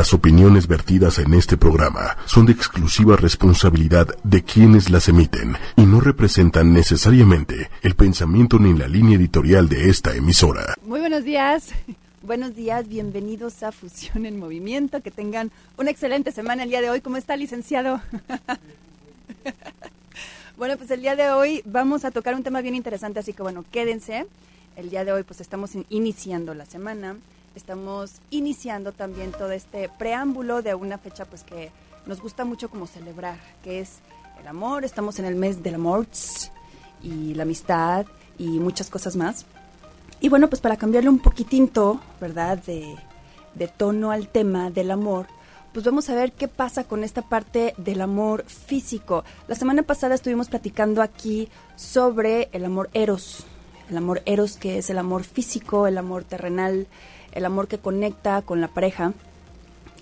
Las opiniones vertidas en este programa son de exclusiva responsabilidad de quienes las emiten y no representan necesariamente el pensamiento ni la línea editorial de esta emisora. Muy buenos días. Buenos días, bienvenidos a Fusión en Movimiento. Que tengan una excelente semana el día de hoy. ¿Cómo está, licenciado? bueno, pues el día de hoy vamos a tocar un tema bien interesante, así que bueno, quédense. El día de hoy pues estamos iniciando la semana estamos iniciando también todo este preámbulo de una fecha pues que nos gusta mucho como celebrar, que es el amor, estamos en el mes del amor y la amistad y muchas cosas más. Y bueno, pues para cambiarle un poquitito, ¿verdad? De, de tono al tema del amor, pues vamos a ver qué pasa con esta parte del amor físico. La semana pasada estuvimos platicando aquí sobre el amor eros, el amor eros que es el amor físico, el amor terrenal, el amor que conecta con la pareja,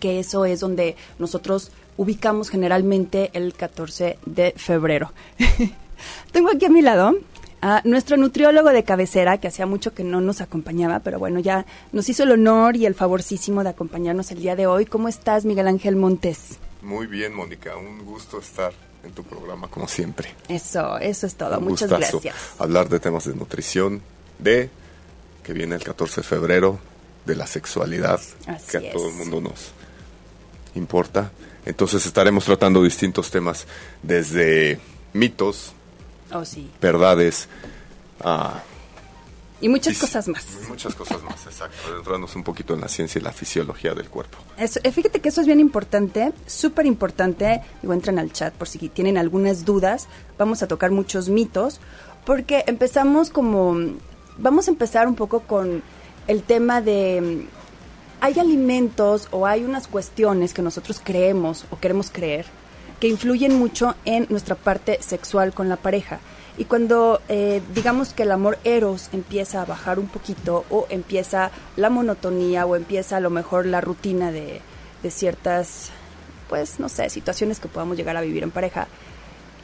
que eso es donde nosotros ubicamos generalmente el 14 de febrero. Tengo aquí a mi lado a nuestro nutriólogo de cabecera, que hacía mucho que no nos acompañaba, pero bueno, ya nos hizo el honor y el favorcísimo de acompañarnos el día de hoy. ¿Cómo estás, Miguel Ángel Montes? Muy bien, Mónica, un gusto estar en tu programa como siempre. Eso, eso es todo. Muchas gracias. Hablar de temas de nutrición, de que viene el 14 de febrero, de la sexualidad que a todo el mundo nos importa. Entonces estaremos tratando distintos temas desde mitos, oh, sí. verdades, a y muchas cosas más. Muchas cosas más, exacto. Un poquito en la ciencia y la fisiología del cuerpo. Eso, eh, fíjate que eso es bien importante, súper importante. Digo, entren al chat por si tienen algunas dudas. Vamos a tocar muchos mitos, porque empezamos como. Vamos a empezar un poco con el tema de hay alimentos o hay unas cuestiones que nosotros creemos o queremos creer que influyen mucho en nuestra parte sexual con la pareja. Y cuando eh, digamos que el amor eros empieza a bajar un poquito o empieza la monotonía o empieza a lo mejor la rutina de, de ciertas, pues no sé, situaciones que podamos llegar a vivir en pareja,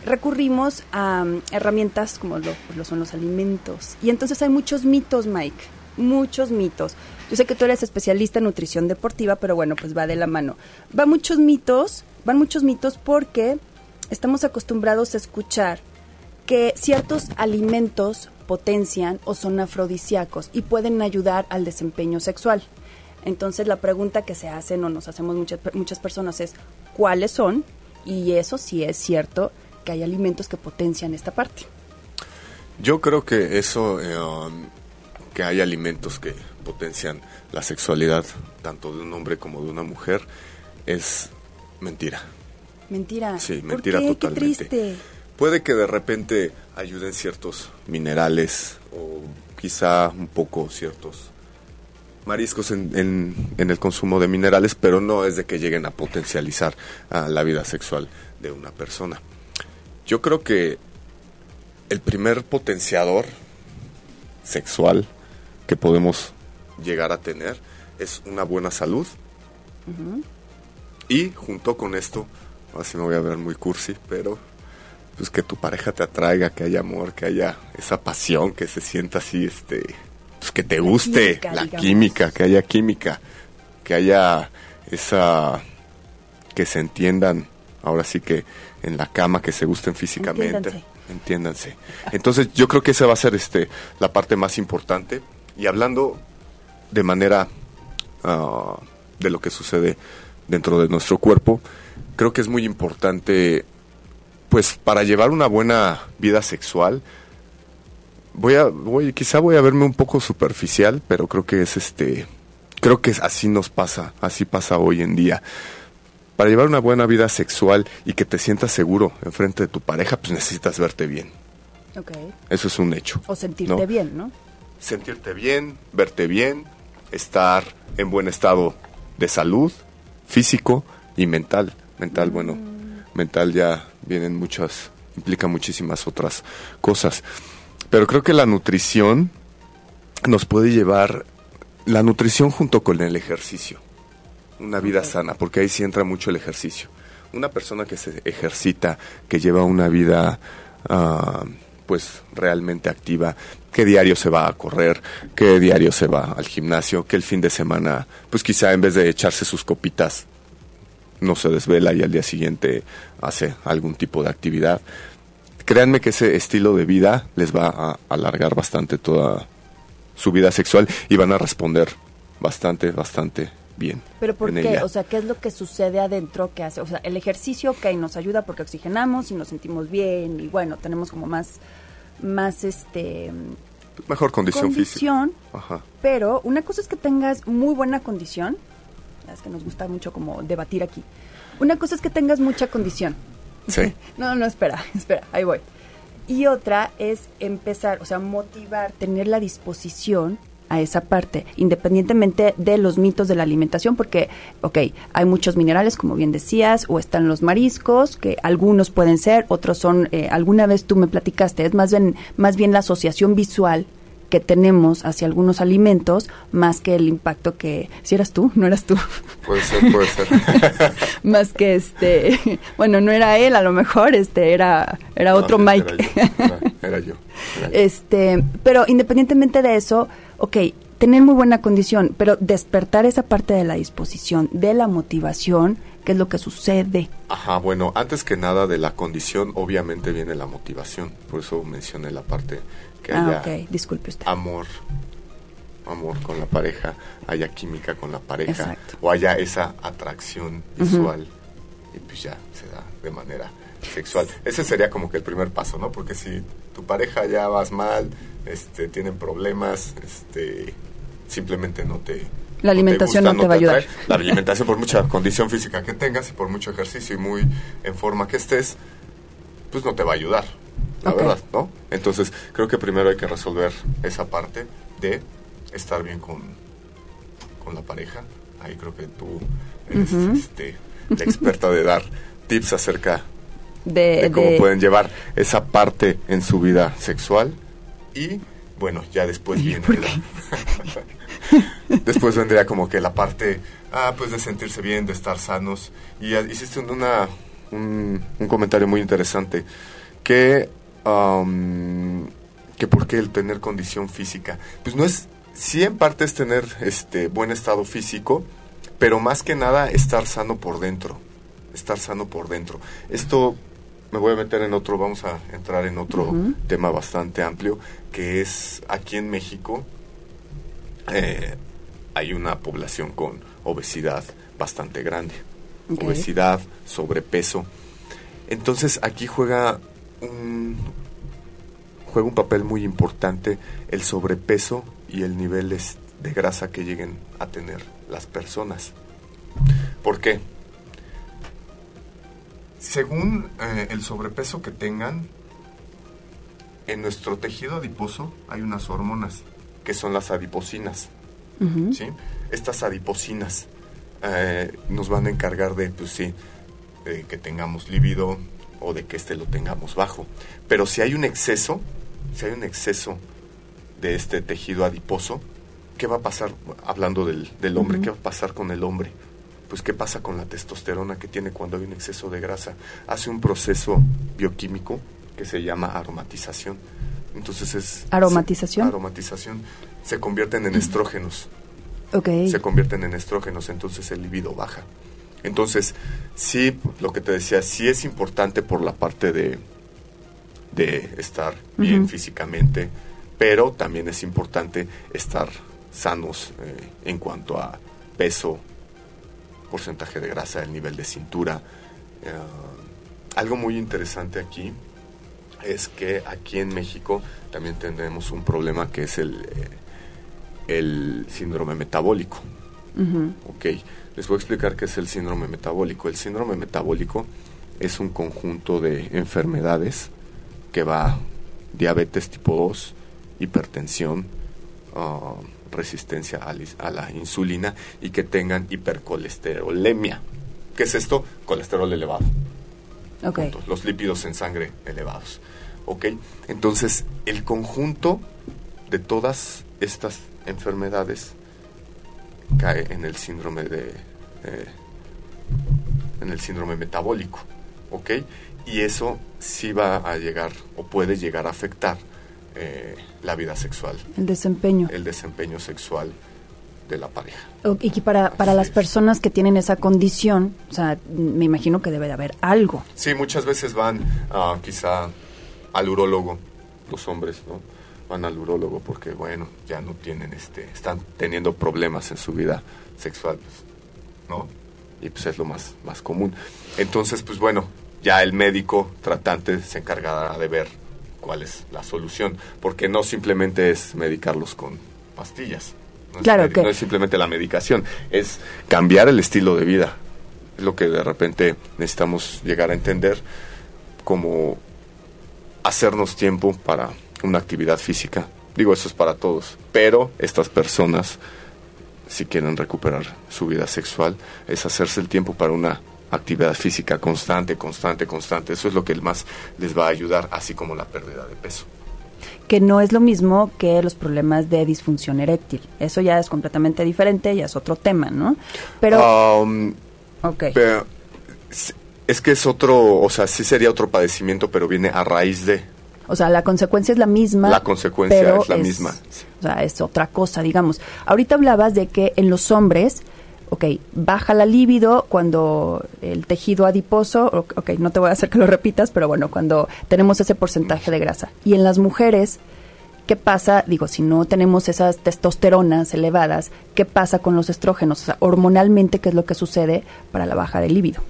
recurrimos a um, herramientas como lo, lo son los alimentos. Y entonces hay muchos mitos, Mike muchos mitos. Yo sé que tú eres especialista en nutrición deportiva, pero bueno, pues va de la mano. Va muchos mitos, van muchos mitos porque estamos acostumbrados a escuchar que ciertos alimentos potencian o son afrodisíacos y pueden ayudar al desempeño sexual. Entonces la pregunta que se hacen o nos hacemos muchas, muchas personas es ¿cuáles son? Y eso sí es cierto que hay alimentos que potencian esta parte. Yo creo que eso eh, um, que hay alimentos que potencian la sexualidad tanto de un hombre como de una mujer es mentira. Mentira. Sí, mentira totalmente. Qué triste. Puede que de repente ayuden ciertos minerales o quizá un poco ciertos mariscos en, en, el consumo de minerales, pero no es de que lleguen a potencializar la vida sexual de una persona. Yo creo que el primer potenciador sexual que podemos llegar a tener es una buena salud. Y junto con esto, así me voy a ver muy cursi, pero pues que tu pareja te atraiga, que haya amor, que haya esa pasión, que se sienta así, este, pues que te guste la química, que haya química, que haya esa, que se entiendan, ahora sí que en la cama, que se gusten físicamente. Entiéndanse. Entonces yo creo que esa va a ser este la parte más importante y hablando de manera ah, de lo que sucede dentro de nuestro cuerpo, creo que es muy importante, pues para llevar una buena vida sexual, voy a, voy, quizá voy a verme un poco superficial, pero creo que es este, creo que así nos pasa, así pasa hoy en día. Para llevar una buena vida sexual y que te sientas seguro enfrente de tu pareja, pues necesitas verte bien. Eso es un hecho. O sentirte bien, ¿no? Sentirte bien, verte bien, estar en buen estado de salud, físico y mental. Mental, bueno, mm. mental ya vienen muchas, implica muchísimas otras cosas. Pero creo que la nutrición nos puede llevar, la nutrición junto con el ejercicio, una vida sana, porque ahí sí entra mucho el ejercicio. Una persona que se ejercita, que lleva una vida, uh, pues realmente activa, qué diario se va a correr, qué diario se va al gimnasio, que el fin de semana, pues quizá en vez de echarse sus copitas, no se desvela y al día siguiente hace algún tipo de actividad. Créanme que ese estilo de vida les va a alargar bastante toda su vida sexual y van a responder bastante, bastante bien. ¿Pero por qué? O sea, ¿qué es lo que sucede adentro que hace? O sea, el ejercicio, ok, nos ayuda porque oxigenamos y nos sentimos bien y bueno, tenemos como más, más este... Mejor condición, condición Ajá. Pero una cosa es que tengas muy buena condición, es que nos gusta mucho como debatir aquí. Una cosa es que tengas mucha condición. Sí. no, no, espera, espera, ahí voy. Y otra es empezar, o sea, motivar, tener la disposición a esa parte, independientemente de los mitos de la alimentación, porque, ok, hay muchos minerales, como bien decías, o están los mariscos, que algunos pueden ser, otros son, eh, alguna vez tú me platicaste, es más bien, más bien la asociación visual que tenemos hacia algunos alimentos más que el impacto que si eras tú no eras tú. Puede ser puede ser. Más que este bueno no era él a lo mejor este era era otro Mike. era yo, este pero independientemente de eso ok, tener muy buena condición, pero despertar esa parte de la disposición, de la motivación, ¿qué es lo que sucede? Ajá, bueno, antes que nada de la condición, obviamente viene la motivación. Por eso mencioné la parte que ah, haya disculpe usted. amor, amor con la pareja, haya química con la pareja, o haya esa atracción visual, y pues ya se da de manera sexual. Ese sería como que el primer paso, ¿no? Porque si tu pareja ya vas mal, este, tienen problemas, este, simplemente no te... La alimentación no te, va a ayudar. La alimentación, por mucha condición física que tengas y por mucho ejercicio y muy en forma que estés, pues no te va a ayudar, la verdad, ¿no? Entonces, creo que primero hay que resolver esa parte de estar bien con, con la pareja. Ahí creo que tú eres este, la experta de dar tips acerca de, cómo pueden llevar esa parte en su vida sexual y bueno, ya después viene después vendría como que la parte, ah, pues de sentirse bien, de estar sanos. Y hiciste una, un, comentario muy interesante, que, que por qué el tener condición física. Pues no es, sí en parte es tener este buen estado físico, pero más que nada estar sano por dentro, estar sano por dentro. Esto me voy a meter en otro, vamos a entrar en otro tema bastante amplio, que es aquí en México eh, hay una población con obesidad bastante grande. Obesidad, sobrepeso. Entonces aquí juega un, juega un papel muy importante el sobrepeso y el nivel de grasa que lleguen a tener las personas. ¿Por qué? Según eh, el sobrepeso que tengan, en nuestro tejido adiposo hay unas hormonas que son las adiposinas. ¿sí? Estas adiposinas eh, nos van a encargar de, pues sí, que tengamos líbido o de que este lo tengamos bajo. Pero si hay un exceso, si hay un exceso de este tejido adiposo, ¿qué va a pasar, hablando del, hombre, qué va a pasar con el hombre? Pues ¿qué pasa con la testosterona que tiene cuando hay un exceso de grasa? Hace un proceso bioquímico que se llama aromatización. Entonces es... ¿Aromatización? aromatización. Se convierten en estrógenos. Ok. Se convierten en estrógenos, entonces el libido baja. Entonces, sí, lo que te decía, sí es importante por la parte de, de estar bien físicamente, pero también es importante estar sanos eh, en cuanto a peso, porcentaje de grasa, el nivel de cintura. Eh, algo muy interesante aquí es que aquí en México también tenemos un problema que es el, eh, el síndrome metabólico. Ok, les voy a explicar qué es el síndrome metabólico. El síndrome metabólico es un conjunto de enfermedades que va diabetes tipo 2, hipertensión, uh, resistencia a, la insulina y que tengan hipercolesterolemia. ¿Qué es esto? Colesterol elevado. Okay. Los lípidos en sangre elevados. ¿Ok? Entonces, el conjunto de todas estas enfermedades cae en el síndrome de... Eh, en el síndrome metabólico. ¿ok? Y eso sí va a llegar o puede llegar a afectar eh, la vida sexual. El desempeño. El desempeño sexual de la pareja. Y para, para las personas que tienen esa condición, o sea, me imagino que debe de haber algo. Sí, muchas veces van uh, quizá al urólogo, los hombres, ¿no? Van al urólogo porque, bueno, ya no tienen, este, están teniendo problemas en su vida sexual, pues, ¿no? Y pues es lo más, más común. Entonces, pues bueno, ya el médico tratante se encargará de ver cuál es la solución, porque no simplemente es medicarlos con pastillas, no claro es, que... no es simplemente la medicación, es cambiar el estilo de vida. Es lo que de repente necesitamos llegar a entender como hacernos tiempo para una actividad física. Digo, eso es para todos, pero estas personas, si quieren recuperar su vida sexual, es hacerse el tiempo para una actividad física constante, constante, constante. Eso es lo que más les va a ayudar, así como la pérdida de peso que no es lo mismo que los problemas de disfunción eréctil. Eso ya es completamente diferente, ya es otro tema, ¿no? Pero... Um, okay. pero es que es otro, o sea, sí sería otro padecimiento, pero viene a raíz de... O sea, la consecuencia es la misma. La consecuencia es la misma. O sea, es otra cosa, digamos. Ahorita hablabas de que en los hombres ok, baja la libido cuando el tejido adiposo, ok, no te voy a hacer que lo repitas, pero bueno, cuando tenemos ese porcentaje de grasa. Y en las mujeres, ¿qué pasa? Digo, si no tenemos esas testosteronas elevadas, ¿qué pasa con los estrógenos? O sea, hormonalmente, ¿qué es lo que sucede para la baja de libido?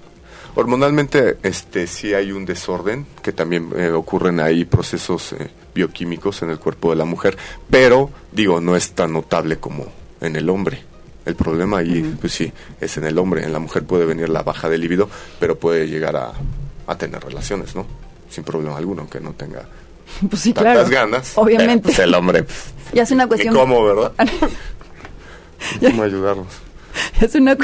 Hormonalmente, este, sí hay un desorden, que también eh, ocurren ahí procesos eh, bioquímicos en el cuerpo de la mujer, pero, digo, no es tan notable como en el hombre. El problema ahí, pues sí, es en el hombre. En la mujer puede venir la baja de libido, pero puede llegar a, a tener relaciones, ¿no? Sin problema alguno, aunque no tenga pues sí, tantas claro. ganas. Obviamente. Pues el hombre. Ya es una cuestión. ¿Y cómo, verdad? ¿Cómo ayudarnos? Es una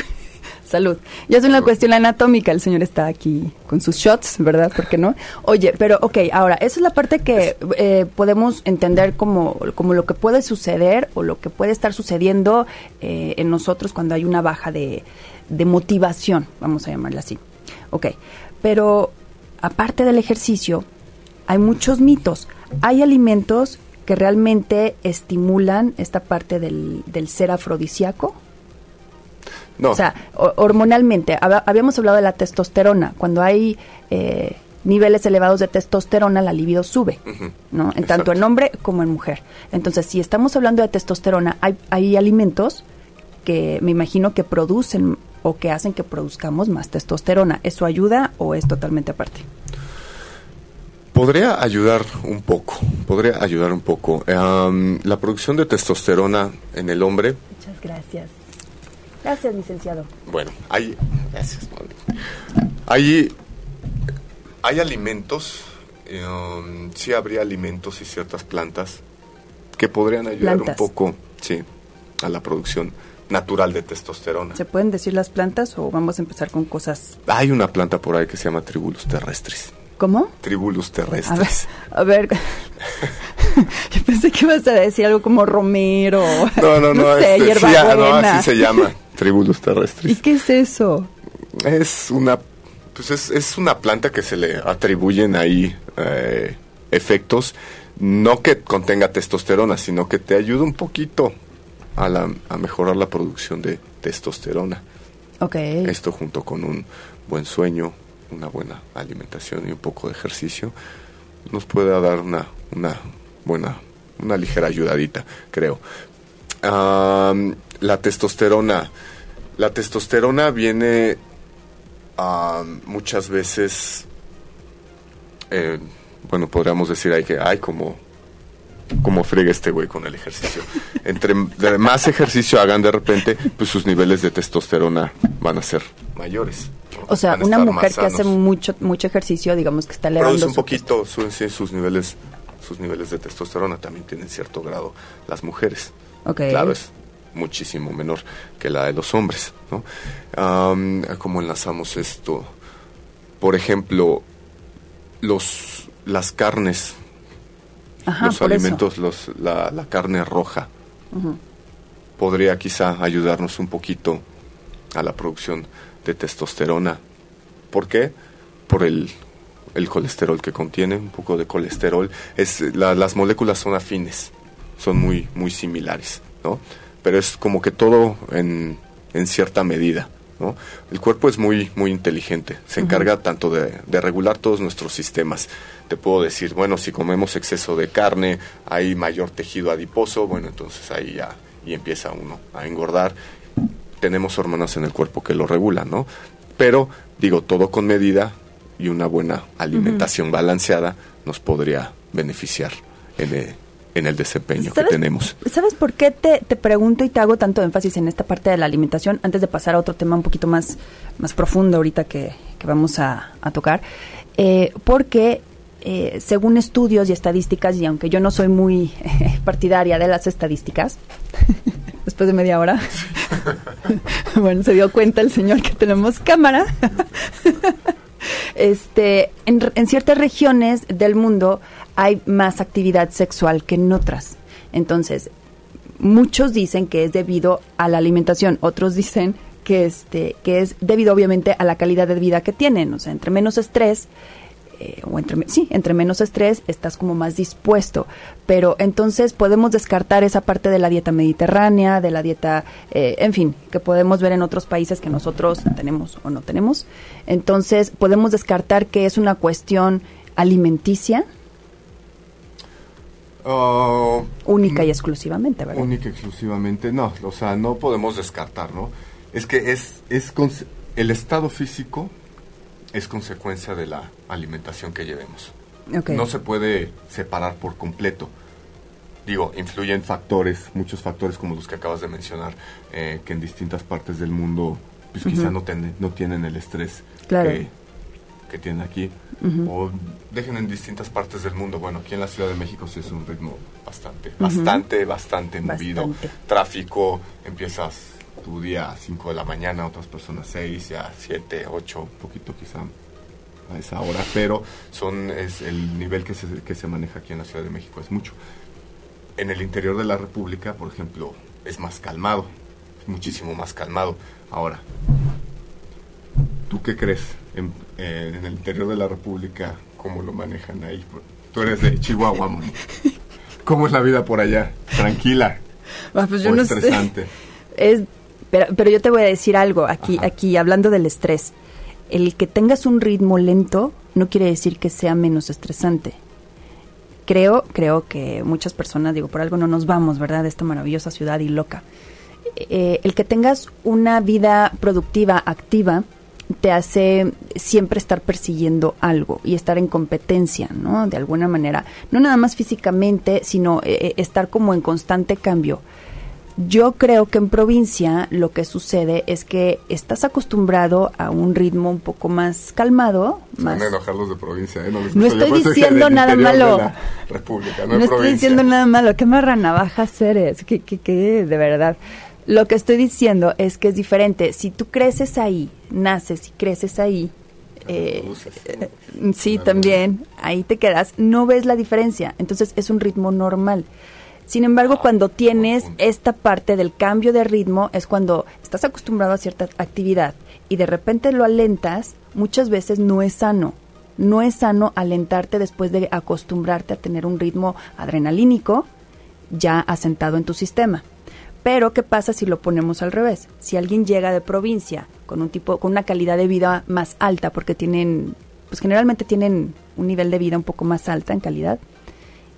salud. Ya es una cuestión anatómica, el señor está aquí con sus shots, ¿verdad? ¿Por qué no? Oye, pero ok, ahora, esa es la parte que eh, podemos entender como, como lo que puede suceder o lo que puede estar sucediendo eh, en nosotros cuando hay una baja de, de motivación, vamos a llamarla así. Ok, pero aparte del ejercicio, hay muchos mitos. Hay alimentos que realmente estimulan esta parte del, del ser afrodisíaco. No. O sea, hormonalmente, habíamos hablado de la testosterona. Cuando hay eh, niveles elevados de testosterona, la libido sube, ¿no? En tanto en hombre como en mujer. Entonces, si estamos hablando de testosterona, hay, hay alimentos que me imagino que producen o que hacen que produzcamos más testosterona. ¿Eso ayuda o es totalmente aparte? Podría ayudar un poco, podría ayudar un poco. Um, la producción de testosterona en el hombre. Muchas gracias. Gracias, licenciado. Bueno, hay, gracias, hay, hay alimentos, um, sí habría alimentos y ciertas plantas que podrían ayudar Plantas. un poco, sí, a la producción natural de testosterona. ¿Se pueden decir las plantas o vamos a empezar con cosas? Hay una planta por ahí que se llama Tribulus terrestris. ¿Cómo? Tribulus A ver, terrestris. a ver. Yo pensé que ibas a decir algo como romero. No, no, no, sé, este, sí, ah, no, así se llama, Tribulus ¿Y terrestris. qué es eso? Es una, pues es, es una planta que se le atribuyen ahí eh, efectos, no que contenga testosterona, sino que te ayuda un poquito a, la, a mejorar la producción de testosterona. Ok. Esto junto con un buen sueño, una buena alimentación y un poco de ejercicio nos puede dar una, una buena, una ligera ayudadita, creo. Am, la testosterona. La testosterona viene am, muchas veces, eh, bueno, podríamos decir ahí que hay como como friega este güey con el ejercicio. Entre más ejercicio hagan de repente, pues sus niveles de testosterona van a ser mayores. O sea, una mujer que hace mucho mucho ejercicio, digamos que está elevando produce un poquito su- sí, sus niveles sus niveles de testosterona también tienen cierto grado las mujeres. Ok. Claro, es muchísimo menor que la de los hombres. ¿no? ¿Cómo enlazamos esto? Por ejemplo, los, las carnes, Ajá, los alimentos, los, la, la carne roja, podría quizá ayudarnos un poquito a la producción de testosterona. ¿Por qué? por el, el colesterol que contiene, un poco de colesterol. Es, las moléculas son afines, son muy, muy similares, ¿no? Pero es como que todo en, en cierta medida. ¿no? El cuerpo es muy, muy inteligente, se encarga tanto de, de, regular todos nuestros sistemas. Te puedo decir, bueno, si comemos exceso de carne, hay mayor tejido adiposo, bueno, entonces ahí ya y empieza uno a engordar. Tenemos hormonas en el cuerpo que lo regulan, ¿no? Pero, digo, todo con medida y una buena alimentación balanceada nos podría beneficiar en el, en el desempeño que tenemos. ¿Sabes por qué te, te, pregunto y te hago tanto énfasis en esta parte de la alimentación antes de pasar a otro tema un poquito más, más profundo ahorita que, que vamos a, a tocar? Eh, porque eh, según estudios y estadísticas, y aunque yo no soy muy partidaria de las estadísticas, después de media hora, bueno, se dio cuenta el señor que tenemos cámara. este, en, ciertas regiones del mundo hay más actividad sexual que en otras. Entonces, muchos dicen que es debido a la alimentación, otros dicen que este que es debido obviamente a la calidad de vida que tienen, o sea, entre menos estrés, eh, o entre, sí, entre menos estrés estás como más dispuesto. Pero entonces podemos descartar esa parte de la dieta mediterránea, de la dieta, eh, en fin, que podemos ver en otros países que nosotros tenemos o no tenemos. Entonces podemos descartar que es una cuestión alimenticia. Oh, única y exclusivamente, ¿verdad? Única y exclusivamente, no, o sea, no podemos descartar, ¿no? Es que es, es el estado físico es consecuencia de la alimentación que llevemos. No se puede separar por completo. Digo, influyen factores, muchos factores como los que acabas de mencionar, eh, que en distintas partes del mundo pues quizá no, no tienen el estrés que, que, tienen aquí. O dejen en distintas partes del mundo. Bueno, aquí en la Ciudad de México sí es un ritmo bastante, bastante, bastante movido. Tráfico, empiezas tu día a 5 de la mañana, otras personas 6, ya 7, 8, un poquito quizá a esa hora, pero son es el nivel que se, que se maneja aquí en la Ciudad de México es mucho. En el interior de la República, por ejemplo, es más calmado, muchísimo más calmado. Ahora, ¿tú qué crees en, eh, en el interior de la República? ¿Cómo lo manejan ahí? Tú eres de Chihuahua, ¿Cómo es la vida por allá? ¿Tranquila? Ah, pues yo no estresante? Es pero, pero yo te voy a decir algo aquí, aquí hablando del estrés. El que tengas un ritmo lento no quiere decir que sea menos estresante. Creo, creo que muchas personas, digo, por algo no nos vamos, ¿verdad? De esta maravillosa ciudad y loca. Eh, el que tengas una vida productiva, activa, te hace siempre estar persiguiendo algo y estar en competencia, ¿no? De alguna manera. No nada más físicamente, sino eh, eh, estar como en constante cambio. Yo creo que en provincia lo que sucede es que estás acostumbrado a un ritmo un poco más calmado. Más... Van a enojar los de provincia, ¿eh? No, estoy diciendo nada malo. no, estoy diciendo nada malo. ¿Qué marranavajas eres? ¿Qué, qué, qué? De verdad. Lo que estoy diciendo es que es diferente. Si tú creces ahí, naces y creces ahí, eh, eh, sí, también, ahí te quedas, no ves la diferencia. Entonces es un ritmo normal. Sin embargo, cuando tienes esta parte del cambio de ritmo, es cuando estás acostumbrado a cierta actividad y de repente lo alentas, muchas veces no es sano. No es sano alentarte después de acostumbrarte a tener un ritmo adrenalínico ya asentado en tu sistema. Pero ¿qué pasa si lo ponemos al revés? Si alguien llega de provincia con un tipo con una calidad de vida más alta porque tienen pues generalmente tienen un nivel de vida un poco más alta en calidad,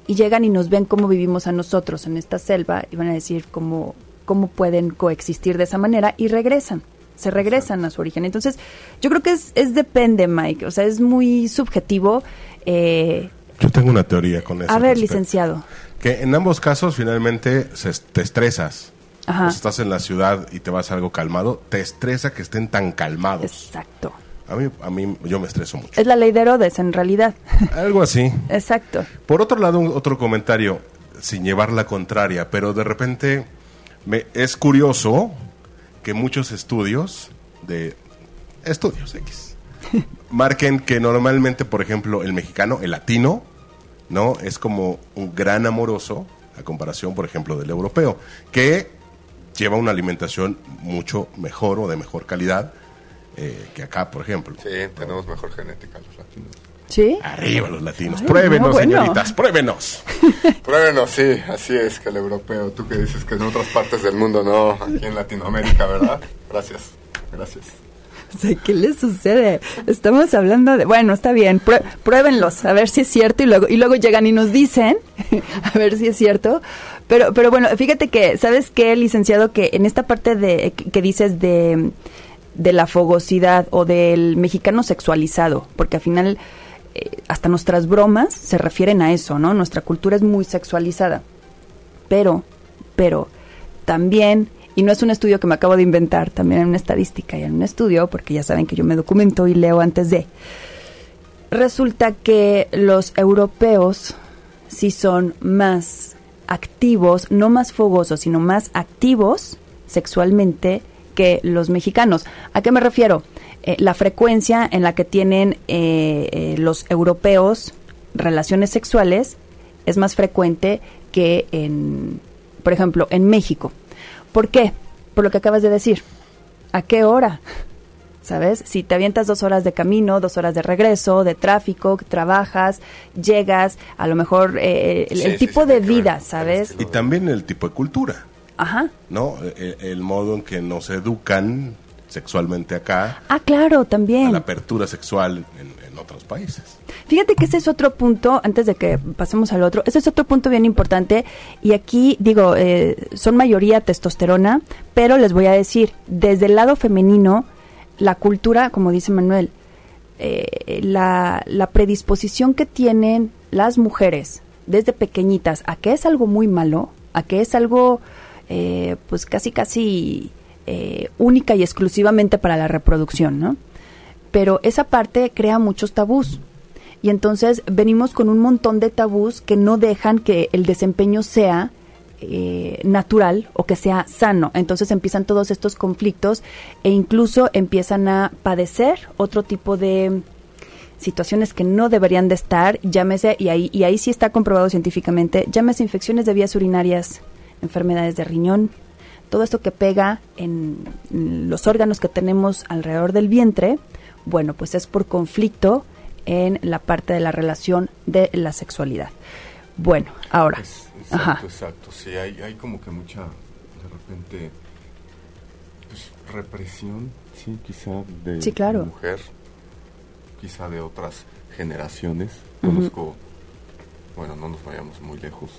y llegan y nos ven cómo vivimos a nosotros en esta selva y van a decir cómo, cómo pueden coexistir de esa manera y regresan, se regresan a su origen. Entonces, yo creo que es, es depende, Mike, o sea, es muy subjetivo. Eh, yo tengo una teoría con eso. A ver, licenciado. Que en ambos casos finalmente se, te estresas. Pues estás en la ciudad y te vas a algo calmado, te estresa que estén tan calmados. Exacto. A mí, a mí yo me estreso mucho. Es la ley de Herodes, en realidad. Algo así. Exacto. Por otro lado, otro comentario, sin llevar la contraria, pero de repente me, es curioso que muchos estudios de estudios X marquen que normalmente, por ejemplo, el mexicano, el latino, ¿no? Es como un gran amoroso a comparación, por ejemplo, del europeo, que lleva una alimentación mucho mejor o de mejor calidad eh, que acá, por ejemplo. Sí, tenemos mejor genética los latinos. ¿Sí? Arriba los latinos. pruébenos, señoritas, pruébenos. pruébenos, sí, así es que el europeo. Tú que dices que en otras partes del mundo no, aquí en Latinoamérica, ¿verdad? Gracias, gracias. ¿qué les sucede? Estamos hablando de, bueno, está bien, pruébenlos, a ver si es cierto y luego y luego llegan y nos dicen, a ver si es cierto. Pero pero bueno, fíjate que sabes qué, licenciado, que en esta parte de que dices de de la fogosidad o del mexicano sexualizado, porque al final eh, hasta nuestras bromas se refieren a eso, ¿no? Nuestra cultura es muy sexualizada. Pero pero también y no es un estudio que me acabo de inventar, también en una estadística y en un estudio, porque ya saben que yo me documento y leo antes de. Resulta que los europeos sí son más activos, no más fogosos, sino más activos sexualmente que los mexicanos. ¿A qué me refiero? Eh, la frecuencia en la que tienen eh, eh, los europeos relaciones sexuales es más frecuente que en, por ejemplo, en México. ¿Por qué? Por lo que acabas de decir. ¿A qué hora? ¿Sabes? Si te avientas dos horas de camino, dos horas de regreso, de tráfico, trabajas, llegas, a lo mejor eh, el, tipo de vida, ¿sabes? Y también el tipo de cultura. Ajá. ¿No? El, el modo en que nos educan sexualmente acá. Ah, claro, también. la apertura sexual en, otros países. Fíjate que ese es otro punto, antes de que pasemos al otro, ese es otro punto bien importante. Y aquí, digo, eh, son mayoría testosterona, pero les voy a decir, desde el lado femenino, la cultura, como dice Manuel, eh, la, la predisposición que tienen las mujeres desde pequeñitas a que es algo muy malo, a que es algo, eh, pues casi, casi eh, única y exclusivamente para la reproducción, ¿no? Pero esa parte crea muchos tabús. Y entonces venimos con un montón de tabús que no dejan que el desempeño sea eh, natural o que sea sano. Entonces empiezan todos estos conflictos e incluso empiezan a padecer otro tipo de situaciones que no deberían de estar, llámese, y ahí, y ahí sí está comprobado científicamente, llámese infecciones de vías urinarias, enfermedades de riñón, todo esto que pega en los órganos que tenemos alrededor del vientre, bueno, pues es por conflicto en la parte de la relación de la sexualidad. Bueno, ahora. exacto, exacto. Sí, hay, hay como que mucha, de repente, pues, represión, sí, quizá de sí, claro. mujer, quizá de otras generaciones. Conozco, bueno, no nos vayamos muy lejos,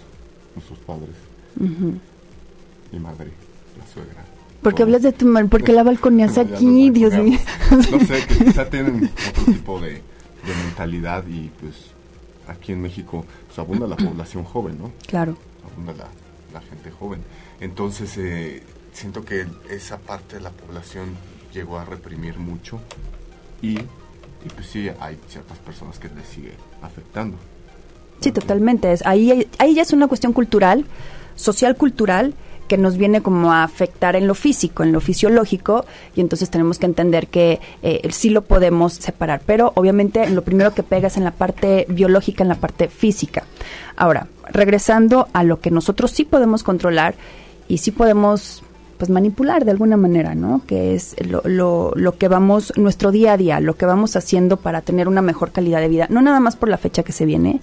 nuestros padres. Mi madre la suegra. Porque hablas de tu mal, porque la balconeas aquí, Dios mío. No sé, que quizá tienen otro tipo de, mentalidad y pues aquí en México pues abunda la población joven, ¿no? Claro. Abunda la, gente joven. Entonces eh, siento que esa parte de la población llegó a reprimir mucho y, y pues sí, hay ciertas personas que les sigue afectando. Sí, totalmente. Es, ahí, ahí ya es una cuestión cultural, social cultural, que nos viene como a afectar en lo físico, en lo fisiológico, y entonces tenemos que entender que eh, sí lo podemos separar, pero obviamente lo primero que pega es en la parte biológica, en la parte física. Ahora, regresando a lo que nosotros sí podemos controlar y sí podemos pues manipular de alguna manera, ¿no? Que es lo, lo, lo que vamos, nuestro día a día, lo que vamos haciendo para tener una mejor calidad de vida, no nada más por la fecha que se viene,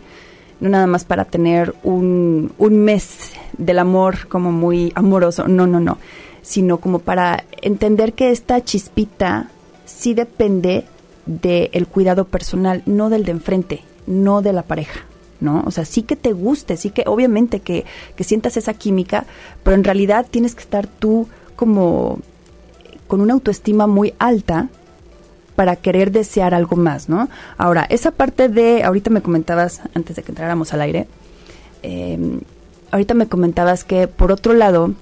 no nada más para tener un, un mes del amor como muy amoroso, no, no, no, sino como para entender que esta chispita sí depende del cuidado personal, no del de enfrente, no de la pareja. ¿no? O sea, sí que te guste, sí que obviamente que, que sientas esa química, pero en realidad tienes que estar tú como con una autoestima muy alta para querer desear algo más, ¿no? Ahora, esa parte de, ahorita me comentabas, antes de que entráramos al aire, em, ahorita me comentabas que por otro lado,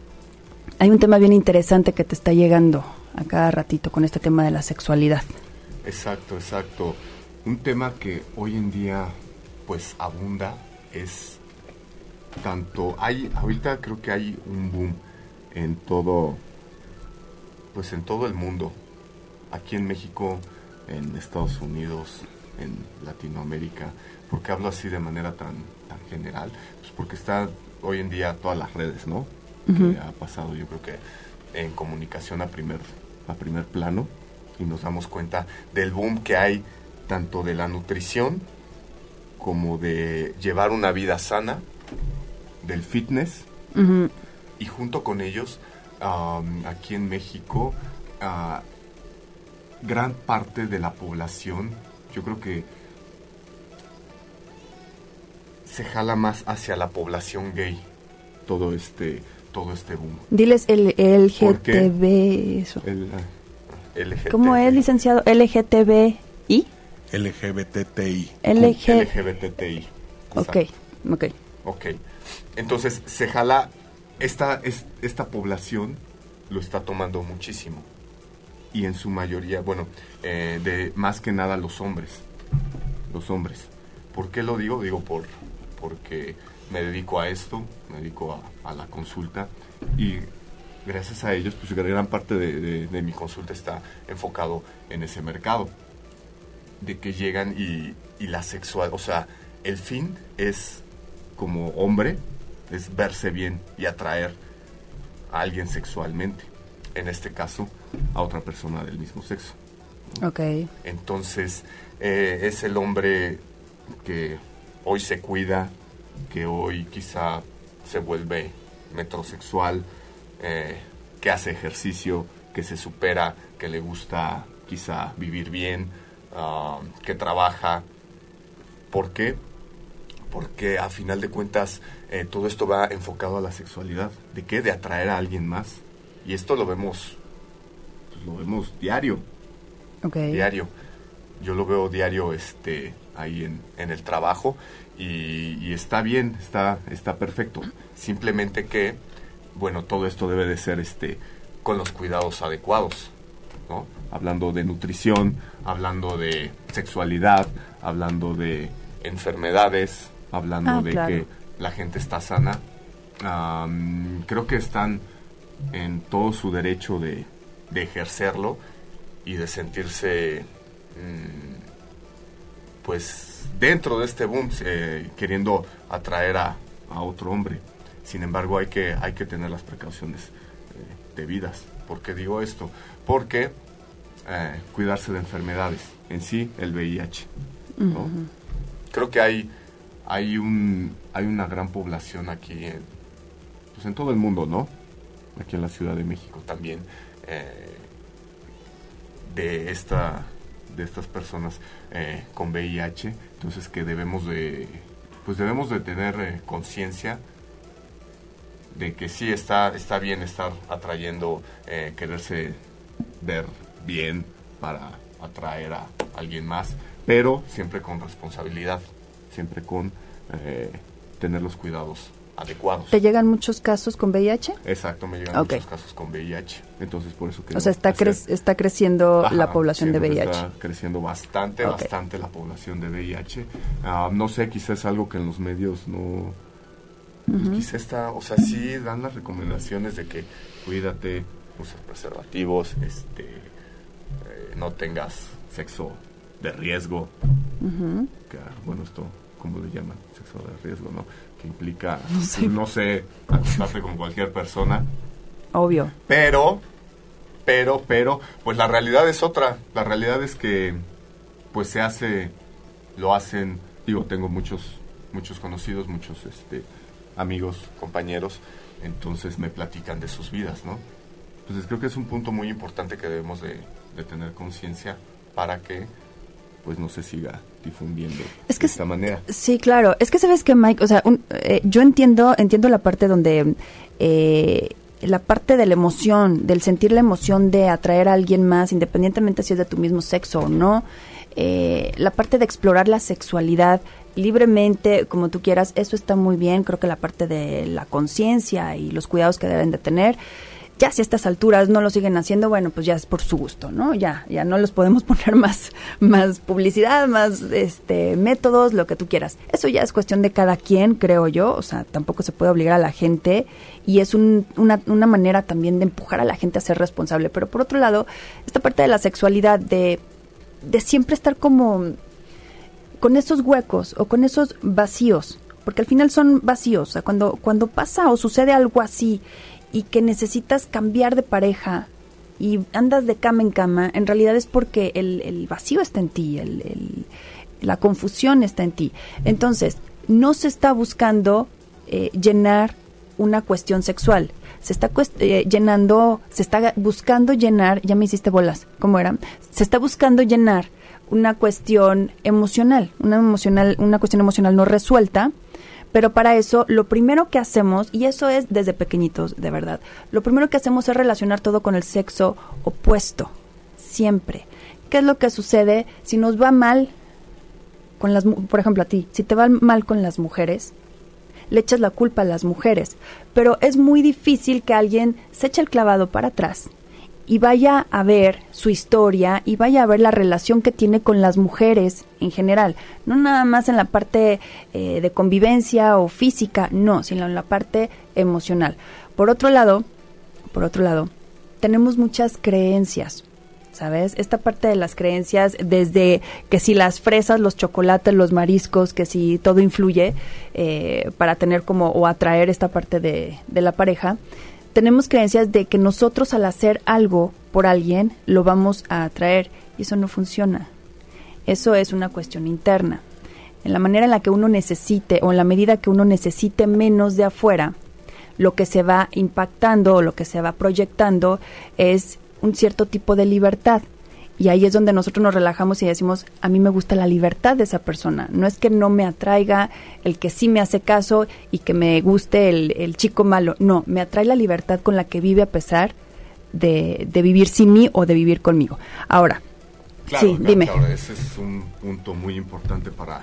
hay un tema bien interesante que te está llegando a cada ratito con este tema de la sexualidad. Exacto, exacto. Un tema que hoy en día pues abunda es tanto hay ahorita creo que hay un boom en todo pues en todo el mundo aquí en México, en Estados Unidos, en Latinoamérica? ¿Por qué hablo así de manera tan, tan general? Pues porque está hoy en día todas las redes, ¿no? Que ha pasado yo creo que en comunicación a primer, a primer plano. y nos damos cuenta del boom que hay tanto de la nutrición como de llevar una vida sana, del fitness, y junto con ellos, aquí en México, uh, gran parte de la población, yo creo que se jala más hacia la población gay todo este todo este boom. Diles el LGTB eso. ¿Cómo es licenciado LGTBI? LGBTI. LGBTI. Ok, ok. Ok. Entonces se jala esta esta población lo está tomando muchísimo y en su mayoría, bueno, eh, de más que nada los hombres, los hombres. ¿Por qué lo digo? Digo por porque me dedico a esto, me dedico a, la consulta y gracias a ellos, pues gran parte de, mi consulta está enfocado en ese mercado, de que llegan y, y la sexual, o sea, el fin es como hombre, es verse bien y atraer a alguien sexualmente, en este caso a otra persona del mismo sexo. Ok. Entonces, eh, es el hombre que hoy se cuida, que hoy quizá se vuelve metrosexual, eh, que hace ejercicio, que se supera, que le gusta quizá vivir bien, ah, que trabaja. ¿Por qué? Porque a final de cuentas eh, todo esto va enfocado a la sexualidad. ¿De qué? De atraer a alguien más. Y esto lo vemos, pues lo vemos diario. Diario. Yo lo veo diario este, ahí en, en el trabajo y, está bien, está, está perfecto. Simplemente que, bueno, todo esto debe de ser este, con los cuidados adecuados, ¿no? Hablando de nutrición, hablando de sexualidad, hablando de enfermedades, hablando ah, de que la gente está sana. creo que están en todo su derecho de, de ejercerlo y de sentirse mm, pues dentro de este boom eh, queriendo atraer a, otro hombre. Sin embargo, hay que, hay que tener las precauciones eh, debidas. ¿Por qué digo esto? Porque eh, cuidarse de enfermedades, en sí el VIH. Creo que hay, hay, un, hay una gran población aquí, en, pues en todo el mundo, ¿no? Aquí en la Ciudad de México también, de esta de estas personas eh, con VIH, entonces que debemos de, pues debemos de tener eh, conciencia de que sí está, está bien estar atrayendo, eh, quererse ver bien para atraer a alguien más, pero siempre con responsabilidad, siempre con tener los cuidados adecuados. ¿Te llegan muchos casos con VIH? Exacto, me llegan muchos casos con VIH. Entonces, por eso que... O sea, está, está creciendo la población de VIH. Está creciendo bastante, bastante la población de VIH. Ah, no sé, quizás es algo que en los medios no... Pues quizás está, o sea, sí dan las recomendaciones de que cuídate, usa preservativos, este, eh, no tengas sexo de riesgo. bueno, esto, ¿cómo le llaman? De riesgo, ¿no? que implica, no sé, acostarte con cualquier persona. Obvio. Pero, pero, pero, pues la realidad es otra. La realidad es que, pues se hace, lo hacen, digo, tengo muchos, muchos conocidos, muchos este, amigos, compañeros, entonces me platican de sus vidas, ¿no? Entonces creo que es un punto muy importante que debemos de, de tener conciencia para que pues no se siga difundiendo de esta manera. Sí, claro. Es que sabes que Mike, o sea, eh, yo entiendo, entiendo la parte donde eh, la parte de la emoción, del sentir la emoción de atraer a alguien más, independientemente si es de tu mismo sexo o no, eh, la parte de explorar la sexualidad libremente, como tú quieras, eso está muy bien. Creo que la parte de la conciencia y los cuidados que deben de tener ya si a estas alturas no lo siguen haciendo, bueno, pues ya es por su gusto, ¿no? Ya, ya no les podemos poner más, más publicidad, más este métodos, lo que tú quieras. Eso ya es cuestión de cada quien, creo yo. O sea, tampoco se puede obligar a la gente y es una, una manera también de empujar a la gente a ser responsable. Pero por otro lado, esta parte de la sexualidad, de, de siempre estar como con esos huecos o con esos vacíos, porque al final son vacíos. O sea, cuando, cuando pasa o sucede algo así y que necesitas cambiar de pareja y andas de cama en cama, en realidad es porque el, vacío está en ti, el, la confusión está en ti. Entonces, no se está buscando eh, llenar una cuestión sexual, se está eh, llenando, se está buscando llenar, ya me hiciste bolas, ¿cómo era? Se está buscando llenar una cuestión emocional, una emocional, una cuestión emocional no resuelta, pero para eso lo primero que hacemos, y eso es desde pequeñitos, de verdad, lo primero que hacemos es relacionar todo con el sexo opuesto, siempre. ¿Qué es lo que sucede si nos va mal con las, por ejemplo a ti, si te va mal con las mujeres, le echas la culpa a las mujeres, pero es muy difícil que alguien se eche el clavado para atrás y vaya a ver su historia y vaya a ver la relación que tiene con las mujeres en general, no nada más en la parte eh, de convivencia o física, no, sino en la parte emocional. Por otro lado, por otro lado, tenemos muchas creencias, ¿sabes? Esta parte de las creencias, desde que si las fresas, los chocolates, los mariscos, que si todo influye eh, para tener como o atraer esta parte de, de la pareja, tenemos creencias de que nosotros al hacer algo por alguien lo vamos a atraer y eso no funciona. Eso es una cuestión interna. En la manera en la que uno necesite o en la medida que uno necesite menos de afuera, lo que se va impactando o lo que se va proyectando es un cierto tipo de libertad. Y ahí es donde nosotros nos relajamos y decimos, a mí me gusta la libertad de esa persona. No es que no me atraiga el que sí me hace caso y que me guste el, chico malo. No, me atrae la libertad con la que vive a pesar de, vivir sin mí o de vivir conmigo. Ahora, sí, dime. ese es un punto muy importante para,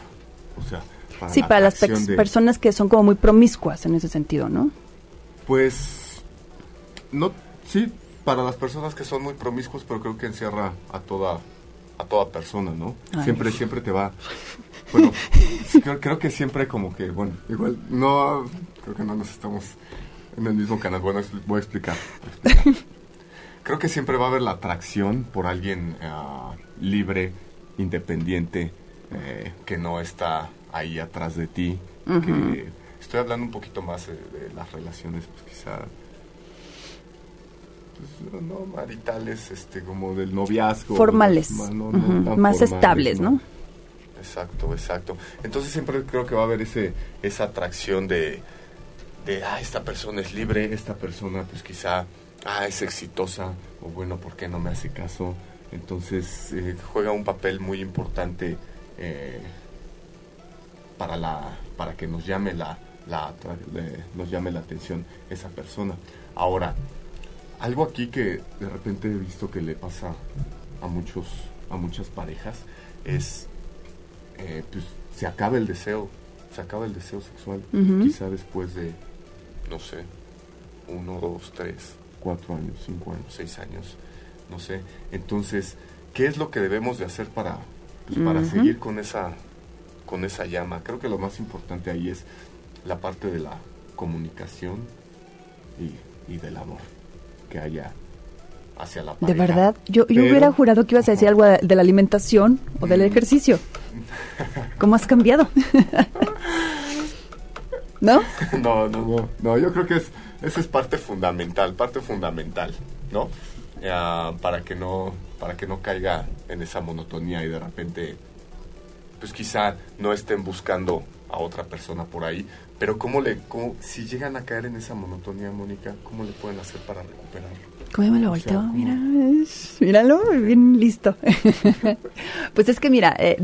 o sea, para sí, para las personas que son como muy promiscuas en ese sentido, ¿no? Pues, no, sí, para las personas que son muy promiscuos, pero creo que encierra a toda a toda persona, ¿no? Siempre siempre te va bueno, creo, que siempre como que, bueno, igual no creo que no nos estamos en el mismo canal. Bueno, voy a explicar. creo que siempre va a haber la atracción por alguien ah, libre, independiente, eh, que no está ahí atrás de ti. que estoy hablando un poquito más de, de las relaciones, pues quizá pues, no maritales, este, como del noviazgo. Formales. Más, estables, ¿no? Exacto, exacto. Entonces siempre creo que va a haber ese, esa atracción de, de, ah, esta persona es libre, esta persona pues quizá, ah, es exitosa, o bueno, ¿por qué no me hace caso? Entonces eh, juega un papel muy importante eh, para, la, para que nos llame la, la, nos llame la atención esa persona. Ahora, algo aquí que de repente he visto que le pasa a muchos a muchas parejas es eh, pues se acaba el deseo se acaba el deseo sexual quizá después de no sé uno dos tres cuatro años cinco años seis años no sé. Entonces qué es lo que debemos de hacer para pues, para seguir con esa con esa llama creo que lo más importante ahí es la parte de la comunicación y, y del amor que haya hacia la pareja. De verdad, yo, yo hubiera jurado que ibas a decir algo de, la alimentación o del mm. ejercicio. ¿Cómo has cambiado? ¿No? ¿No? No, no, yo creo que es, esa es parte fundamental, parte fundamental, ¿no? para que no para que no caiga en esa monotonía y de repente pues quizá no estén buscando a otra persona por ahí, pero ¿cómo le, cómo, si llegan a caer en esa monotonía, Mónica, ¿cómo le pueden hacer para recuperarlo? ¿Cómo me lo volteo? Mira, míralo, bien listo. pues es que mira, eh,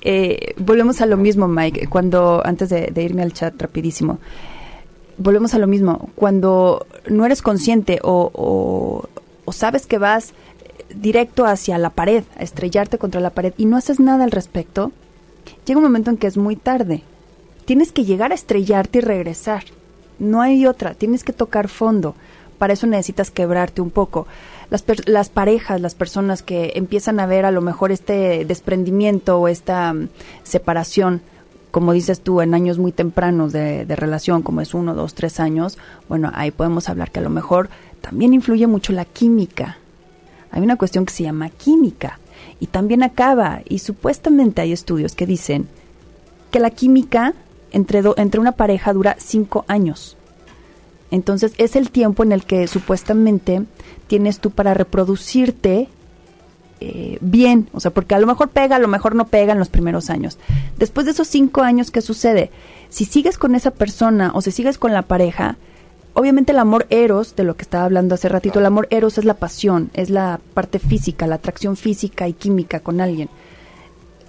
eh, volvemos a lo mismo, Mike, cuando, antes de, irme al chat rapidísimo, volvemos a lo mismo, cuando no eres consciente o, o sabes que vas directo hacia la pared, a estrellarte contra la pared y no haces nada al respecto, llega un momento en que es muy tarde tienes que llegar a estrellarte y regresar. No hay otra, tienes que tocar fondo. Para eso necesitas quebrarte un poco. Las, las parejas, las personas que empiezan a ver a lo mejor este desprendimiento o esta mm, separación, como dices tú, en años muy tempranos de, de relación, como es uno, dos, tres años, bueno, ahí podemos hablar que a lo mejor también influye mucho la química. Hay una cuestión que se llama química y también acaba, y supuestamente hay estudios que dicen que la química entre, entre una pareja dura cinco años. Entonces es el tiempo en el que supuestamente tienes tú para reproducirte eh, bien, o sea, porque a lo mejor pega, a lo mejor no pega en los primeros años. Después de esos cinco años, ¿qué sucede? Si sigues con esa persona o si sigues con la pareja, obviamente el amor eros, de lo que estaba hablando hace ratito, el amor eros es la pasión, es la parte física, la atracción física y química con alguien.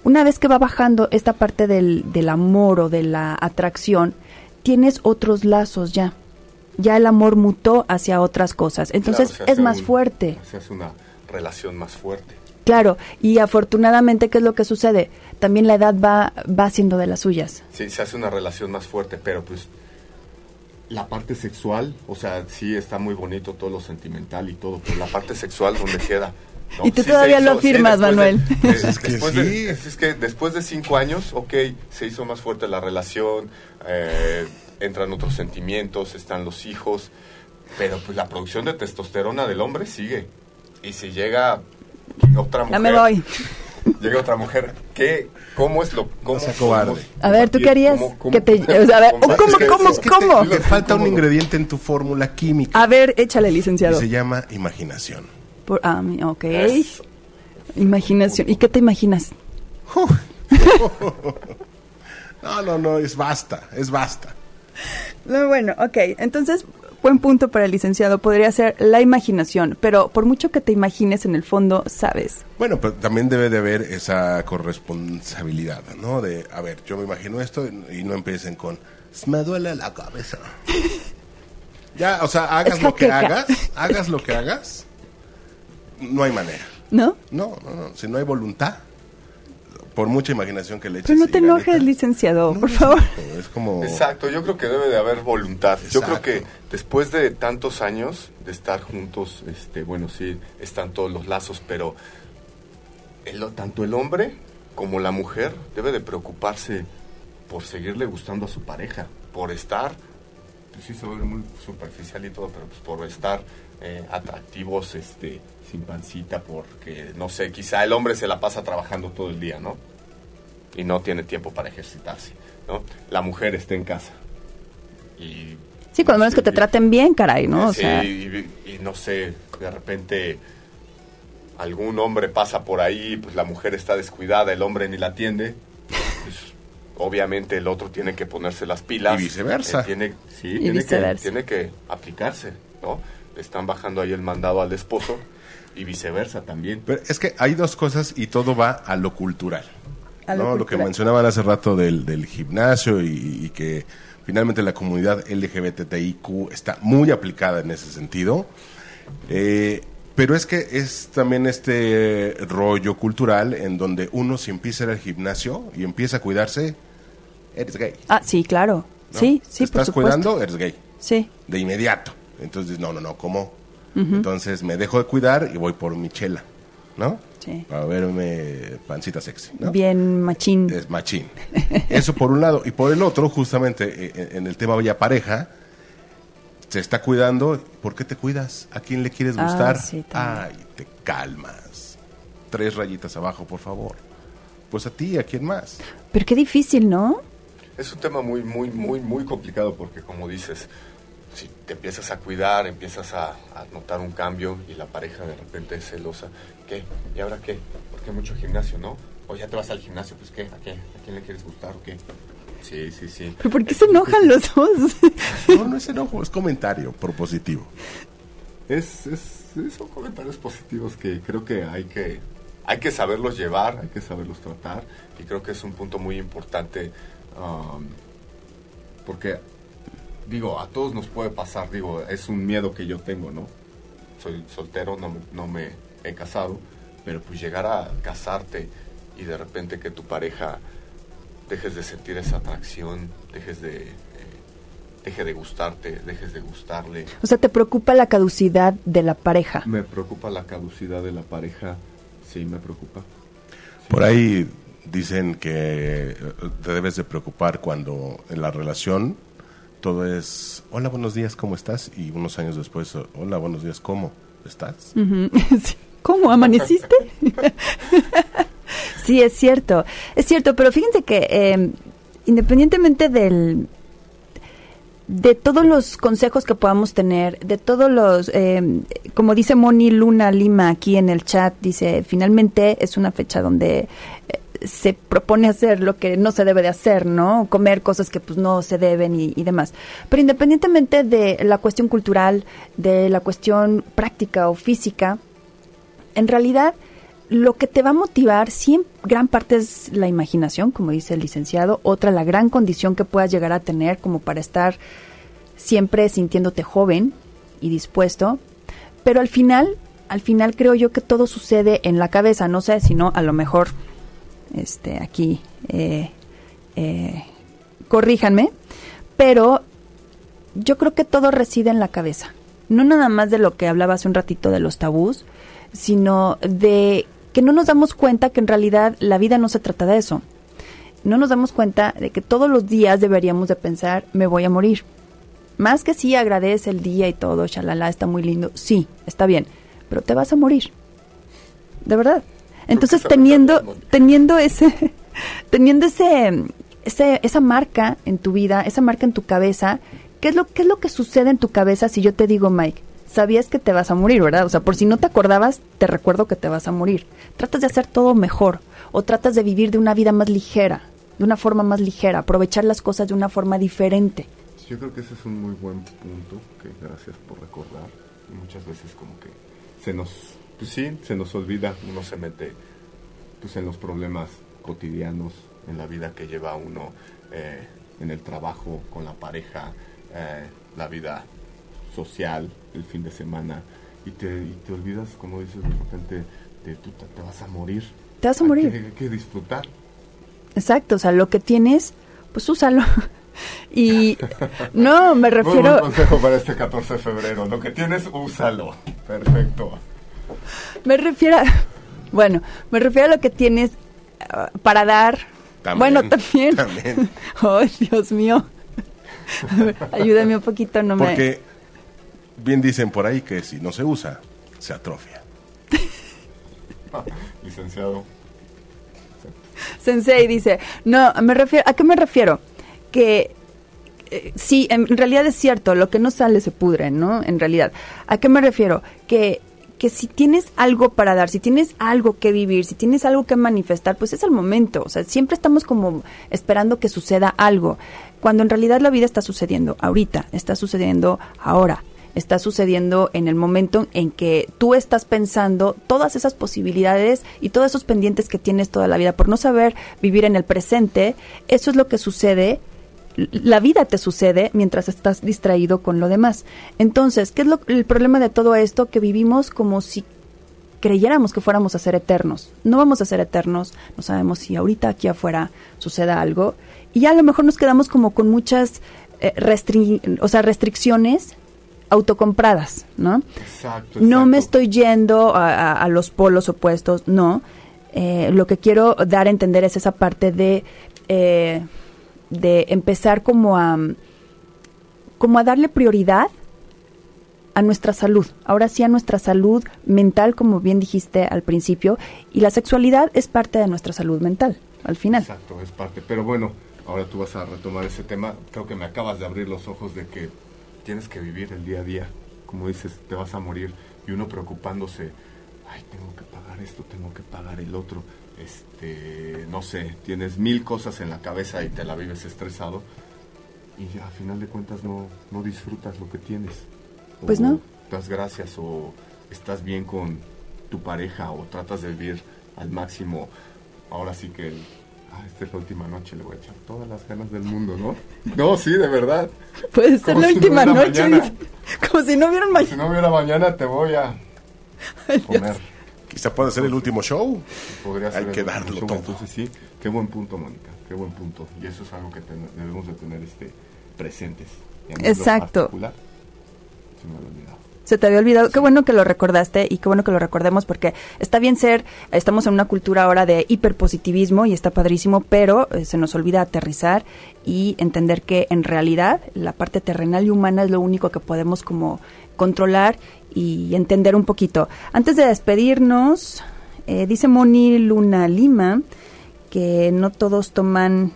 Una vez que va bajando esta parte del, del amor o de la atracción, tienes otros lazos ya. Ya el amor mutó hacia otras cosas. Entonces es más fuerte. Se hace una relación más fuerte. Claro, y afortunadamente, ¿qué es lo que sucede? También la edad va, va haciendo de las suyas. Sí, se hace una relación más fuerte, pero pues la parte sexual, o sea, sí está muy bonito todo lo sentimental y todo, pero la parte sexual, ¿dónde queda? Y tú todavía lo afirmas, Manuel. es, que después de, es, que después de cinco años, ok, se hizo más fuerte la relación, eh, entran otros sentimientos, están los hijos, pero pues la producción de testosterona del hombre sigue. Y si llega otra mujer... Ya me voy. Llega otra mujer, ¿qué, ¿cómo es lo...? Cómo, a ver, ¿tú qué harías? ¿Cómo, que te, a ver, ¿cómo, cómo, cómo? le falta un ingrediente en tu fórmula química. A ver, échale, licenciado. Y se llama imaginación. Por, ah, ok. Imaginación. ¿Y qué te imaginas? no, no, no, es basta, es basta. No, bueno, ok. Entonces, buen punto para el licenciado. Podría ser la imaginación, pero por mucho que te imagines, en el fondo sabes. Bueno, pero también debe de haber esa corresponsabilidad, ¿no? De, a ver, yo me imagino esto y no empiecen con, me duele la cabeza. ya, o sea, hagas lo que hagas, hagas lo que hagas, no hay manera. ¿No? No, no, no. Si no hay voluntad, por mucha imaginación que le eches. Pero no te enojes, licenciado, por favor. Es como... Exacto, yo creo que debe de haber voluntad. Yo creo que después de tantos años de estar juntos, este, bueno, sí, están todos los lazos, pero el, tanto el hombre como la mujer debe de preocuparse por seguirle gustando a su pareja, por estar, pues sí se ve muy superficial y todo, pero pues por estar eh, atractivos, este, sin pancita porque, no sé, quizá el hombre se la pasa trabajando todo el día, ¿no? Y no tiene tiempo para ejercitarse, ¿no? La mujer está en casa. Y, sí, cuando menos que te traten bien, caray, ¿no? Sí, y, no sé, de repente algún hombre pasa por ahí, pues la mujer está descuidada, el hombre ni la atiende. Pues, obviamente el otro tiene que ponerse las pilas. Y viceversa. tiene, sí, tiene, Que, tiene que aplicarse, ¿no? Están bajando ahí el mandado al esposo y viceversa también. Pero es que hay dos cosas y todo va a lo cultural. lo, que mencionaban hace rato del, gimnasio y, que finalmente la comunidad LGBTIQ está muy aplicada en ese sentido. Eh, pero es que es también este rollo cultural en donde uno si empieza a ir al gimnasio y empieza a cuidarse, eres gay. Ah, sí, claro. Sí, sí, estás cuidando, eres gay. Sí. De inmediato. Entonces, no, no, no, ¿cómo? Entonces me dejo de cuidar y voy por mi chela, ¿no? Sí. Para verme pancita sexy, ¿no? Bien machín. Es machín. Eso por un lado. Y por el otro, justamente eh, eh, en el tema ya pareja, se está cuidando. ¿Por qué te cuidas? ¿A quién le quieres ah, gustar? Ay, te calmas. Tres rayitas abajo, por favor. Pues a ti, ¿a quién más? Pero qué difícil, ¿no? Es un tema muy, muy, muy, muy complicado porque, como dices, si te empiezas a cuidar, empiezas a, notar un cambio y la pareja de repente es celosa, ¿qué? ¿Y ahora qué? Porque hay mucho gimnasio, ¿no? O ya te vas al gimnasio, pues ¿qué? ¿A qué? ¿A quién le quieres gustar o qué? Sí, sí, sí. ¿Pero por qué se enojan los dos? no, no es enojo, es comentario propositivo. Es, es, son comentarios positivos que creo que hay que hay que saberlos llevar, hay que saberlos tratar y creo que es un punto muy importante um, porque digo, a todos nos puede pasar, digo, es un miedo que yo tengo, ¿no? Soy soltero, no, no me he casado, pero pues llegar a casarte y de repente que tu pareja dejes de sentir esa atracción, dejes de eh, deje de gustarte, dejes de gustarle. O sea, ¿te preocupa la caducidad de la pareja? Me preocupa la caducidad de la pareja, sí, me preocupa. Por ahí dicen que te debes de preocupar cuando en la relación todo es, hola, buenos días, ¿cómo estás? Y unos años después, hola, buenos días, ¿cómo estás? ¿Cómo? ¿Amaneciste? sí, es cierto, es cierto, pero fíjense que em, independientemente del, de todos los consejos que podamos tener, de todos los, eh, como dice Moni Luna Lima aquí en el chat, dice, finalmente es una fecha donde eh, se propone hacer lo que no se debe de hacer, ¿no? Comer cosas que pues no se deben y, demás. Pero independientemente de la cuestión cultural, de la cuestión práctica o física, en realidad lo que te va a motivar, sí, en gran parte es la imaginación, como dice el licenciado, otra la gran condición que puedas llegar a tener como para estar siempre sintiéndote joven y dispuesto, pero al final, al final creo yo que todo sucede en la cabeza, no sé, si no, a lo mejor, este, aquí, eh, eh, corríjanme, pero yo creo que todo reside en la cabeza, no nada más de lo que hablaba hace un ratito de los tabús, sino de que no nos damos cuenta que en realidad la vida no se trata de eso. No nos damos cuenta de que todos los días deberíamos de pensar, me voy a morir. Más que sí agradece el día y todo, shalala, está muy lindo. Sí, está bien, pero te vas a morir. De verdad. Entonces teniendo teniendo ese teniendo ese, ese esa marca en tu vida, esa marca en tu cabeza, ¿qué es lo qué es lo que sucede en tu cabeza si yo te digo, Mike, sabías que te vas a morir, ¿verdad? O sea, por si no te acordabas, te recuerdo que te vas a morir. Tratas de hacer todo mejor o tratas de vivir de una vida más ligera, de una forma más ligera, aprovechar las cosas de una forma diferente. Yo creo que ese es un muy buen punto, que gracias por recordar. Muchas veces como que se nos, pues sí, se nos olvida, uno se mete pues en los problemas cotidianos, en la vida que lleva uno, eh, en el trabajo, con la pareja, eh, la vida social el fin de semana y te, y te olvidas, como dices, de repente, de tú te, te, vas a morir. Te vas a morir. Hay que, hay que disfrutar. Exacto, o sea, lo que tienes, pues úsalo. Y no, me refiero... Muy buen consejo para este 14 de febrero. Lo que tienes, úsalo. Perfecto. Me refiero a... Bueno, me refiero a lo que tienes uh, para dar. También, bueno, también. también. Oh, Dios mío. Ver, ayúdame un poquito, no me... Porque bien dicen por ahí que si no se usa, se atrofia. Licenciado. Sensei dice, no, me refiero, ¿a qué me refiero? Que eh, sí, en realidad es cierto, lo que no sale se pudre, ¿no? En realidad. ¿A qué me refiero? Que, que si tienes algo para dar, si tienes algo que vivir, si tienes algo que manifestar, pues es el momento. O sea, siempre estamos como esperando que suceda algo, cuando en realidad la vida está sucediendo ahorita, está sucediendo ahora está sucediendo en el momento en que tú estás pensando todas esas posibilidades y todos esos pendientes que tienes toda la vida por no saber vivir en el presente, eso es lo que sucede la vida te sucede mientras estás distraído con lo demás. Entonces, ¿qué es lo, el problema de todo esto? Que vivimos como si creyéramos que fuéramos a ser eternos. No vamos a ser eternos, no sabemos si ahorita aquí afuera suceda algo. Y ya a lo mejor nos quedamos como con muchas eh, restri o sea, restricciones autocompradas, ¿no? Exacto, No me estoy yendo a, a- a los polos opuestos, no. Eh, lo que quiero dar a entender es esa parte de, eh, de empezar como a, como a darle prioridad a nuestra salud. Ahora sí a nuestra salud mental, como bien dijiste al principio, y la sexualidad es parte de nuestra salud mental, al final. Exacto, es parte. Pero bueno, ahora tú vas a retomar ese tema. Creo que me acabas de abrir los ojos de que tienes que vivir el día a día. Como dices, te vas a morir y uno preocupándose, ay, tengo que pagar esto, tengo que pagar el otro. Este, no sé, tienes mil cosas en la cabeza y te la vives estresado. Y a final de cuentas no, no disfrutas lo que tienes. Pues O no. Das gracias o estás bien con tu pareja o tratas de vivir al máximo. Ahora sí que el- ah, esta es la última noche, le voy a echar todas las ganas del mundo, ¿no? No, sí, de verdad. Puede ser la si última hubiera noche. mañana. Como si no hubieran Si mañana. no hubiera mañana, te voy a Ay, comer. Quizá pueda ser el último show. Podría Hay ser que el darlo show. todo. Entonces sí, qué buen punto, Mónica, qué buen punto. Y eso es algo que ten- debemos de tener este presentes. Exacto. se me había olvidado. Se te había olvidado. Qué bueno que lo recordaste y qué bueno que lo recordemos porque está bien ser, estamos en una cultura ahora de hiperpositivismo y está padrísimo, pero eh, se nos olvida aterrizar y entender que en realidad la parte terrenal y humana es lo único que podemos como controlar y entender un poquito. Antes de despedirnos, eh, dice Moni Luna Lima que no todos toman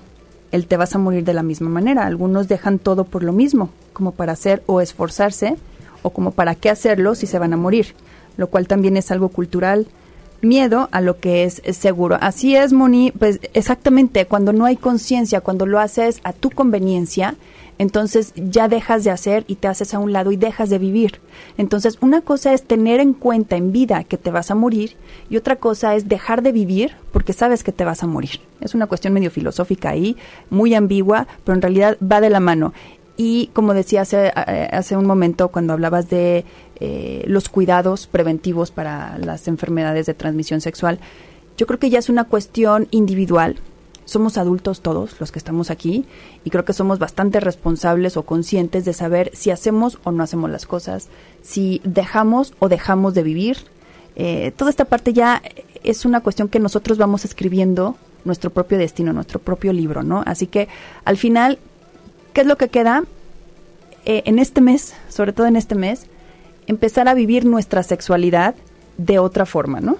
el te vas a morir de la misma manera. Algunos dejan todo por lo mismo, como para hacer o esforzarse, o como para qué hacerlo si se van a morir, lo cual también es algo cultural. Miedo a lo que es, seguro. Así es, Moni, pues exactamente, cuando no hay conciencia, cuando lo haces a tu conveniencia, entonces ya dejas de hacer y te haces a un lado y dejas de vivir. Entonces, una cosa es tener en cuenta en vida que te vas a morir y otra cosa es dejar de vivir porque sabes que te vas a morir. Es una cuestión medio filosófica ahí, muy ambigua, pero en realidad va de la mano. Y como decía hace, eh, hace un momento cuando hablabas de eh, los cuidados preventivos para las enfermedades de transmisión sexual, yo creo que ya es una cuestión individual somos adultos todos los que estamos aquí y creo que somos bastante responsables o conscientes de saber si hacemos o no hacemos las cosas, si dejamos o dejamos de vivir. Eh, toda esta parte ya es una cuestión que nosotros vamos escribiendo nuestro propio destino, nuestro propio libro, ¿no? Así que al final, ¿qué es lo que queda? Eh, en este mes, sobre todo en este mes, empezar a vivir nuestra sexualidad de otra forma, ¿no?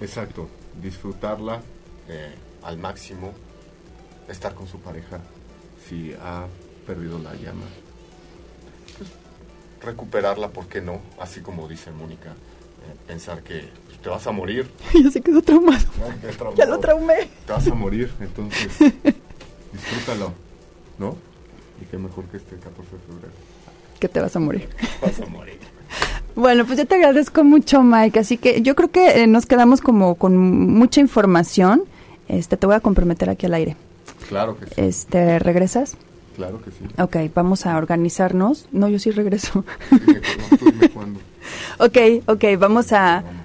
Exacto, disfrutarla. Eh al máximo estar con su pareja si ha perdido la llama. Pues, recuperarla, ¿por qué no? Así como dice Mónica, eh, pensar que pues, te vas a morir. ya se quedó traumado. Ya lo traumé. Te vas a morir, entonces disfrútalo, ¿no? Y qué mejor que este 14 de febrero. Que te vas a morir. Vas a morir. Bueno, pues yo te agradezco mucho, Mike. Así que yo creo que eh, nos quedamos como con mucha información. Este, te voy a comprometer aquí al aire. Claro que sí. Este, ¿regresas? Claro que sí. Ok, vamos a organizarnos. No, yo sí regreso. no, ok, ok, vamos a, vamos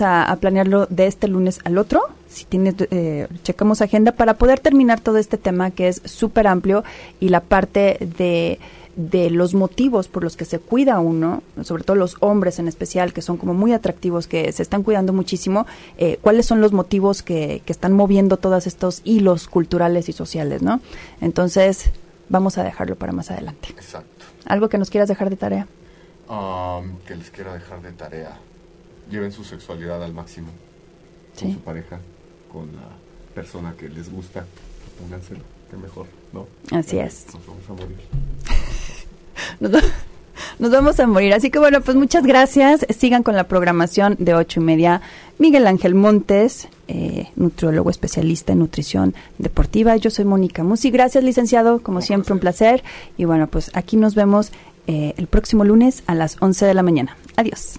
a, planearlo de este lunes al otro. Si tienes, eh, checamos agenda para poder terminar todo este tema que es súper amplio y la parte de de los motivos por los que se cuida uno, sobre todo los hombres en especial, que son como muy atractivos, que se están cuidando muchísimo, eh, cuáles son los motivos que, que están moviendo todos estos hilos culturales y sociales, ¿no? Entonces, vamos a dejarlo para más adelante. Exacto. ¿Algo que nos quieras dejar de tarea? Um, que les quiera dejar de tarea. Lleven su sexualidad al máximo. Con su pareja, con la persona que les gusta. Pónganselo, que mejor, ¿no? Así es. Nos vamos a morir. nos, vamos a morir. Así que bueno, pues muchas gracias. Sigan con la programación de ocho y media. Miguel Ángel Montes, eh, nutriólogo especialista en nutrición deportiva. Yo soy Mónica Musi. Gracias, licenciado. Como siempre, un placer. Y bueno, pues aquí nos vemos eh, el próximo lunes a las 11 de la mañana. Adiós.